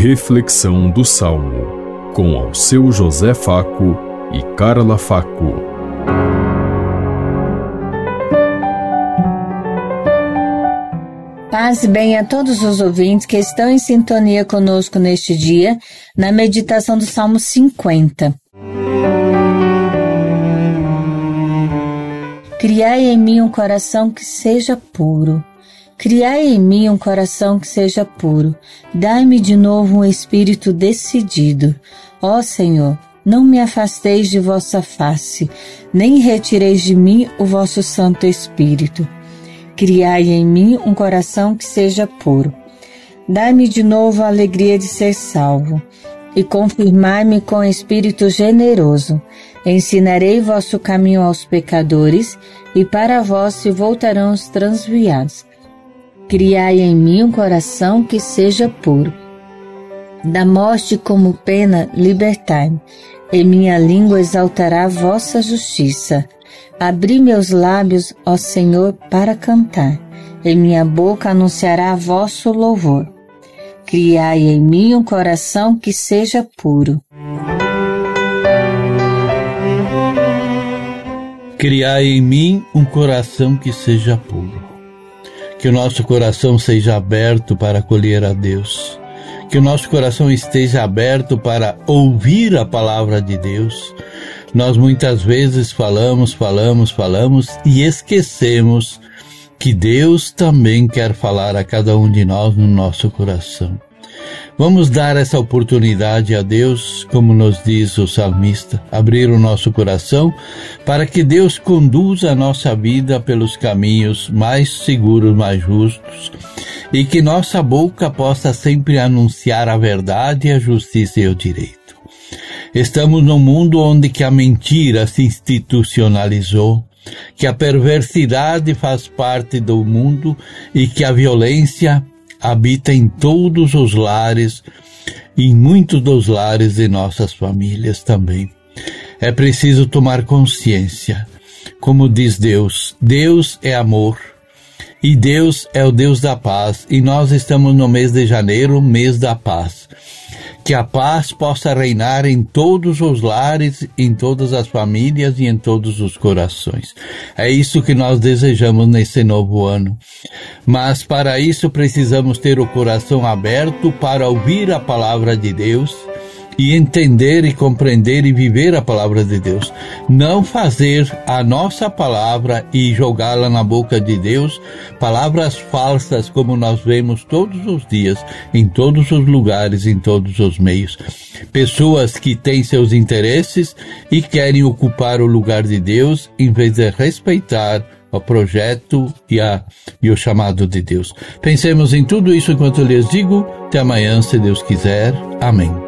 Reflexão do Salmo, com ao seu José Faco e Carla Faco. Paz e bem a todos os ouvintes que estão em sintonia conosco neste dia, na meditação do Salmo 50. Criai em mim um coração que seja puro. Criai em mim um coração que seja puro. Dai-me de novo um espírito decidido. Ó Senhor, não me afasteis de vossa face, nem retireis de mim o vosso Santo Espírito. Criai em mim um coração que seja puro. Dai-me de novo a alegria de ser salvo, e confirmai-me com espírito generoso. Ensinarei vosso caminho aos pecadores, e para vós se voltarão os transviados. Criai em mim um coração que seja puro. Da morte como pena, libertai-me, e minha língua exaltará vossa justiça. Abri meus lábios, ó Senhor, para cantar, e minha boca anunciará vosso louvor. Criai em mim um coração que seja puro. Criai em mim um coração que seja puro. Que o nosso coração seja aberto para acolher a Deus. Que o nosso coração esteja aberto para ouvir a palavra de Deus. Nós muitas vezes falamos, falamos, falamos e esquecemos que Deus também quer falar a cada um de nós no nosso coração. Vamos dar essa oportunidade a Deus, como nos diz o salmista, abrir o nosso coração para que Deus conduza a nossa vida pelos caminhos mais seguros, mais justos e que nossa boca possa sempre anunciar a verdade, a justiça e o direito. Estamos num mundo onde que a mentira se institucionalizou, que a perversidade faz parte do mundo e que a violência habita em todos os lares, em muitos dos lares de nossas famílias também. É preciso tomar consciência. Como diz Deus, Deus é amor. E Deus é o Deus da paz, e nós estamos no mês de janeiro, mês da paz que a paz possa reinar em todos os lares, em todas as famílias e em todos os corações. É isso que nós desejamos nesse novo ano. Mas para isso precisamos ter o coração aberto para ouvir a palavra de Deus e entender e compreender e viver a palavra de Deus. Não fazer a nossa palavra e jogá-la na boca de Deus, palavras falsas como nós vemos todos os dias, em todos os lugares, em todos os meios. Pessoas que têm seus interesses e querem ocupar o lugar de Deus em vez de respeitar o projeto e, a, e o chamado de Deus. Pensemos em tudo isso enquanto eu lhes digo. Até amanhã, se Deus quiser. Amém.